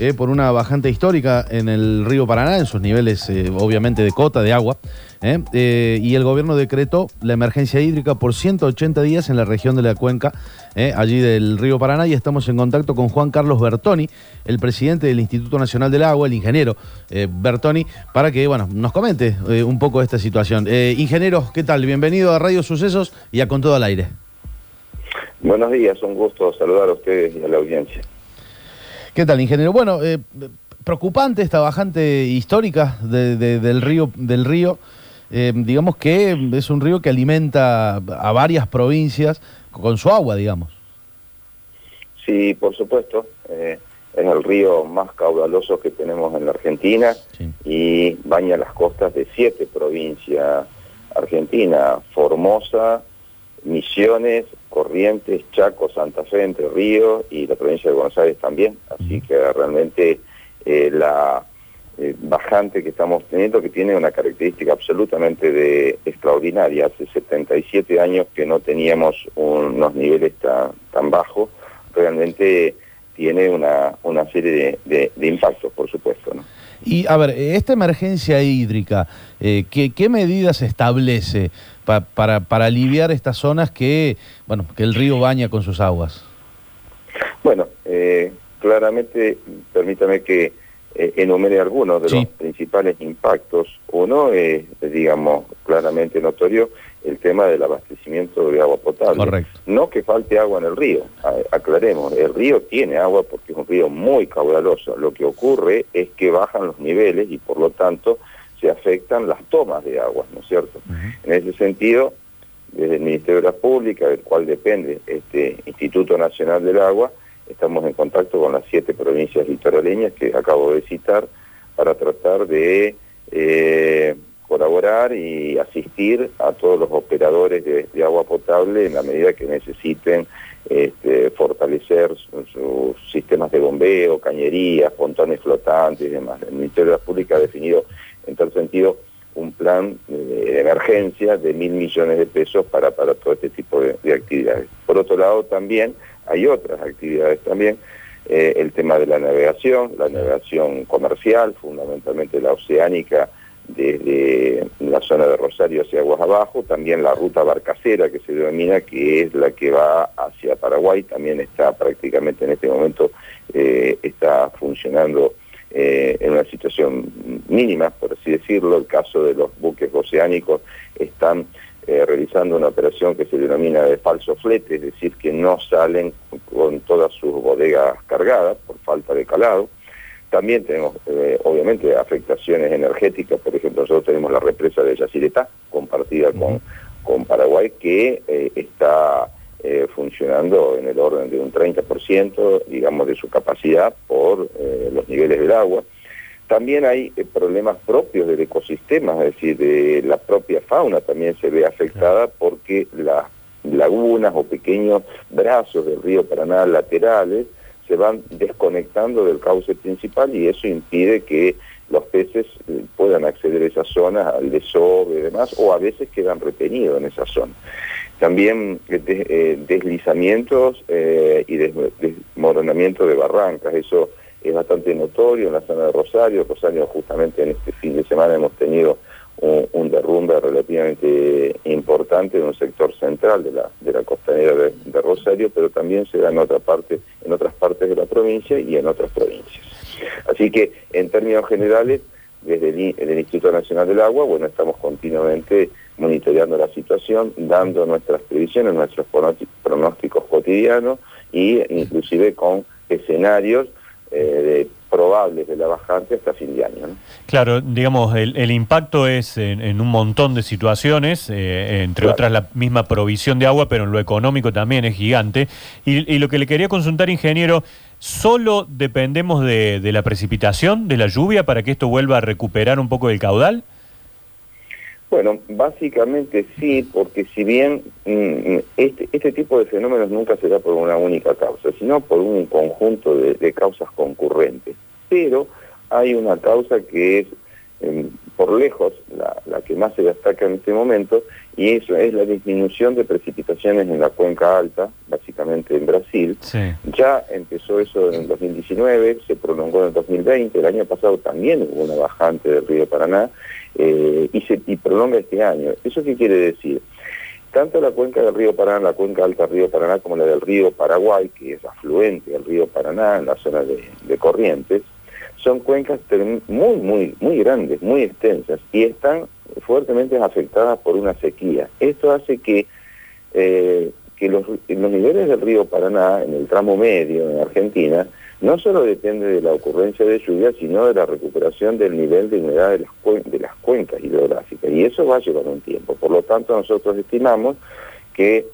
eh, por una bajante histórica en el río Paraná, en sus niveles eh, obviamente de cota de agua. eh, y el gobierno decretó la emergencia hídrica por 180 días en la región de la cuenca, allí del río Paraná. Y estamos en contacto con Juan Carlos Bertoni, el presidente del Instituto Nacional del Agua, el ingeniero Bertoni, para que bueno, nos comente un poco esta situación. Ingeniero, ¿qué tal? Bienvenido a Radio Sucesos y a Con Todo al Aire. Buenos días, un gusto saludar a ustedes y a la audiencia. ¿Qué tal, ingeniero? Bueno, eh, preocupante esta bajante histórica de- de- del río. Del río. Eh, digamos que es un río que alimenta a varias provincias con su agua, digamos. Sí, por supuesto, eh, es el río más caudaloso que tenemos en la Argentina Sí. y baña las costas de siete provincias argentinas, Formosa, Misiones, Corrientes, Chaco, Santa Fe, Entre Ríos y la provincia de Buenos Aires también. Así que realmente eh, la eh, bajante que estamos teniendo, que tiene una característica absolutamente de extraordinaria. Hace 77 años que no teníamos unos niveles tan, tan bajos. Realmente tiene una, una serie de, de- de impactos, por supuesto. ¿no? Y a ver, esta emergencia hídrica, eh, ¿qué, qué medidas establece pa- para, para aliviar estas zonas que, bueno, que el río baña con sus aguas? Bueno, eh, claramente, permítame que eh, enumere algunos de Sí. los principales impactos. Uno es, digamos, claramente notorio el tema del abastecimiento de agua potable. Correcto. No que falte agua en el río, aclaremos, el río tiene agua porque es un río muy caudaloso. Lo que ocurre es que bajan los niveles y por lo tanto se afectan las tomas de agua, ¿no es cierto? En ese sentido, desde el Ministerio de la Pública, del cual depende este Instituto Nacional del Agua, estamos en contacto con las siete provincias litoraleñas que acabo de citar para tratar de eh, colaborar y asistir a todos los operadores de, agua potable en la medida que necesiten este, fortalecer su- sus sistemas de bombeo, cañerías, pontones flotantes y demás. El Ministerio de la Pública ha definido en tal sentido un plan de emergencia de mil millones de pesos para, para todo este tipo de, de actividades. Por otro lado, también hay otras actividades también, eh, el tema de la navegación, la navegación comercial, fundamentalmente la oceánica desde la zona de Rosario hacia aguas abajo, también la ruta barcacera que se denomina, que es la que va hacia Paraguay, también está prácticamente en este momento, eh, está funcionando eh, en una situación mínima, por así decirlo. El caso de los buques oceánicos están eh, realizando una operación que se denomina de falso flete, es decir, que no salen con todas sus bodegas cargadas por falta de calado. También tenemos, eh, obviamente, afectaciones energéticas. Por ejemplo, nosotros tenemos la represa de Yacyretá, compartida con, con Paraguay, que eh, está eh, funcionando en el orden de un 30%, digamos, de su capacidad por los niveles del agua. También hay problemas propios del ecosistema, es decir, de la propia fauna también se ve afectada porque las lagunas o pequeños brazos del río Paraná laterales se van desconectando del cauce principal y eso impide que los peces eh, puedan acceder a esas zonas, al desove y demás, o a veces quedan retenidos en esa zona. También eh, eh, deslizamientos y des- desmoronamiento de barrancas, eso es bastante notorio en la zona de Rosario. Rosario justamente en este fin de semana hemos tenido un, un derrumbe relativamente importante en un sector central de la, de la costanera de, Rosario, pero también se da en otra parte, en otras partes de la provincia y en otras provincias. Así que en términos generales, desde el, el Instituto Nacional del Agua, bueno, estamos continuamente monitoreando la situación, dando nuestras previsiones, nuestros pronósti- pronósticos cotidianos y inclusive con escenarios eh, de- probables de la bajante hasta fin de año. ¿no? Claro, digamos, el, el impacto es en, en un montón de situaciones, eh, entre Claro. otras la misma provisión de agua, pero en lo económico también es gigante. Y, y lo que le quería consultar, ingeniero, ¿solo dependemos de, de la precipitación, de la lluvia, para que esto vuelva a recuperar un poco del caudal? Bueno, básicamente sí, porque si bien mm, este, este tipo de fenómenos nunca se da por una única causa, sino por un conjunto de, de causas concurrentes. Pero hay una causa que es, em, por lejos, la, la que más se destaca en este momento, y eso es la disminución de precipitaciones en la cuenca alta, básicamente en Brasil. Ya empezó eso en el 2019, se prolongó en el 2020, el año pasado también hubo una bajante del río Paraná, eh, y, se, y prolonga este año. ¿Eso qué quiere decir? Tanto la cuenca del río Paraná, la cuenca alta del río Paraná, como la del río Paraguay, que es afluente del río Paraná en la zona de, Corrientes, son cuencas muy, muy, muy grandes, muy extensas y están fuertemente afectadas por una sequía. Esto hace que, eh, que los, los niveles del río Paraná, en el tramo medio en Argentina, no solo depende de la ocurrencia de lluvia, sino de la recuperación del nivel de humedad de las, de las cuencas hidrográficas. Y eso va a llevar un tiempo. Por lo tanto, nosotros estimamos que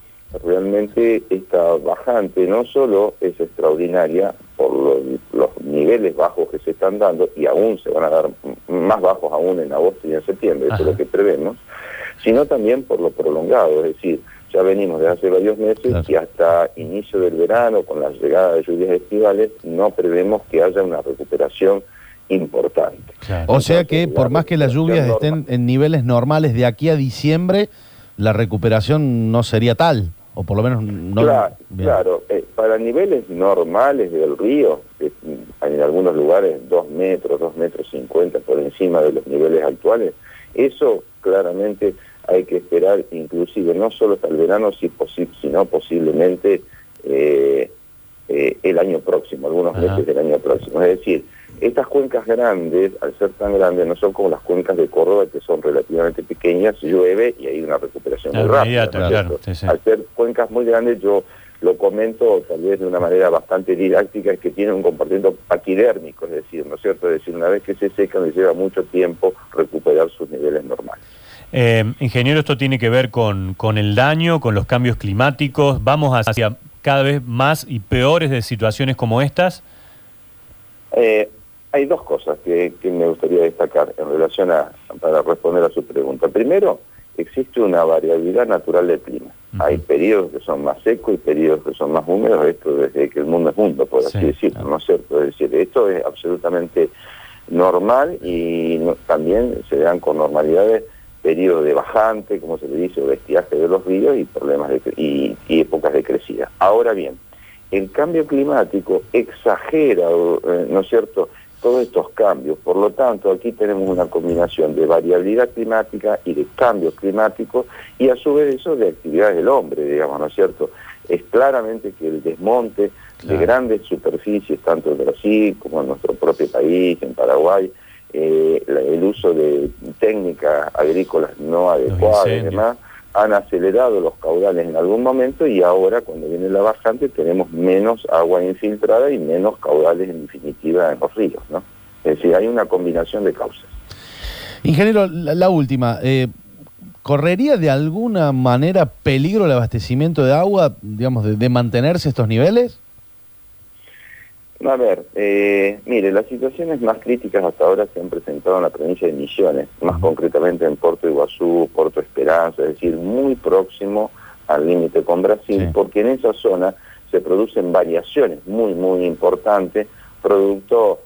realmente esta bajante no solo es extraordinaria por los, niveles bajos que se están dando, y aún se van a dar más bajos aún en agosto y en septiembre, eso es lo que prevemos, sino también por lo prolongado, es decir, ya venimos de hace varios meses y hasta inicio del verano, con la llegada de lluvias estivales, no prevemos que haya una recuperación importante. O sea que por más que las lluvias estén en niveles normales de aquí a diciembre, la recuperación no sería tal, o por lo menos no... Claro, eh, para niveles normales del río, en algunos lugares dos metros, dos metros cincuenta por encima de los niveles actuales, eso claramente hay que esperar inclusive no solo hasta el verano, sino posiblemente eh, eh, el año próximo, algunos meses del año próximo. Es decir, estas cuencas grandes, al ser tan grandes, no son como las cuencas de Córdoba, que son relativamente pequeñas, llueve y hay una recuperación muy rápida. Al ser cuencas muy grandes, yo lo comento tal vez de una manera bastante didáctica, es que tienen un comportamiento paquidérmico, es decir, ¿no es cierto? Es decir, una vez que se secan, les lleva mucho tiempo recuperar sus niveles normales. Eh, ingeniero, esto tiene que ver con, con el daño, con los cambios climáticos. ¿Vamos hacia cada vez más y peores de situaciones como estas? Eh, hay dos cosas que, me gustaría destacar en relación a, para responder a su pregunta. Primero, existe una variabilidad natural del clima. Hay periodos que son más secos y periodos que son más húmedos, esto desde que el mundo es mundo, por así decirlo, ¿no es cierto? Es decir, esto es absolutamente normal y también se dan con normalidades periodo de bajante, como se le dice, o estiaje de los ríos y problemas de, y, épocas de crecida. Ahora bien, el cambio climático exagera, eh, ¿no es cierto?, todos estos cambios. Por lo tanto, aquí tenemos una combinación de variabilidad climática y de cambios climáticos y a su vez eso de actividades del hombre, digamos, ¿no es cierto? Es claramente que el desmonte de grandes superficies, tanto en Brasil como en nuestro propio país, en Paraguay, eh, el uso de técnicas agrícolas no adecuadas y demás, han acelerado los caudales en algún momento y ahora cuando viene la bajante tenemos menos agua infiltrada y menos caudales en definitiva en los ríos, ¿no? Es decir, hay una combinación de causas. Ingeniero, la, última, eh, ¿correría de alguna manera peligro el abastecimiento de agua, digamos, de mantenerse estos niveles? A ver, eh, mire, las situaciones más críticas hasta ahora se han presentado en la provincia de Misiones, más concretamente en Puerto Iguazú, Puerto Esperanza, es decir, muy próximo al límite con Brasil, porque en esa zona se producen variaciones muy, muy importantes, producto,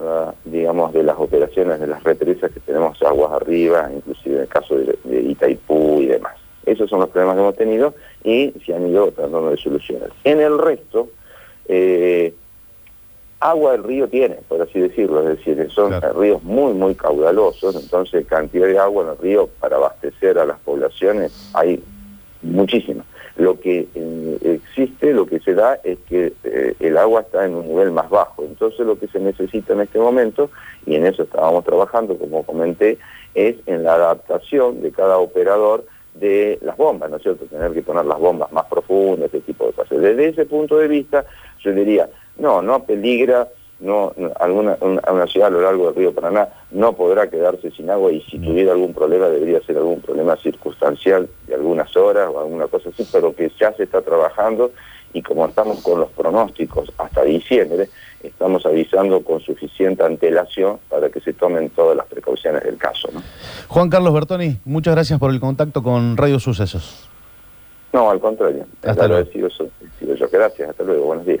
ah, digamos, de las operaciones de las represas que tenemos aguas arriba, inclusive en el caso de, Itaipú y demás. Esos son los problemas que hemos tenido y se han ido tratando de solucionar. En el resto, eh, agua el río tiene, por así decirlo, es decir, son ríos muy, muy caudalosos, entonces cantidad de agua en el río para abastecer a las poblaciones hay muchísima. Lo que eh, existe, lo que se da es que eh, el agua está en un nivel más bajo, entonces lo que se necesita en este momento, y en eso estábamos trabajando, como comenté, es en la adaptación de cada operador de las bombas, ¿no es cierto? Tener que poner las bombas más profundas, este tipo de cosas. Desde ese punto de vista, yo diría, no, no peligra, no, alguna, una, ciudad a lo largo del río Paraná no podrá quedarse sin agua y si tuviera algún problema debería ser algún problema circunstancial de algunas horas o alguna cosa así, pero que ya se está trabajando y como estamos con los pronósticos hasta diciembre, estamos avisando con suficiente antelación para que se tomen todas las precauciones del caso. Juan Carlos Bertoni, muchas gracias por el contacto con Radio Sucesos. No, al contrario. Hasta luego. yo. Gracias, hasta luego, buenos días.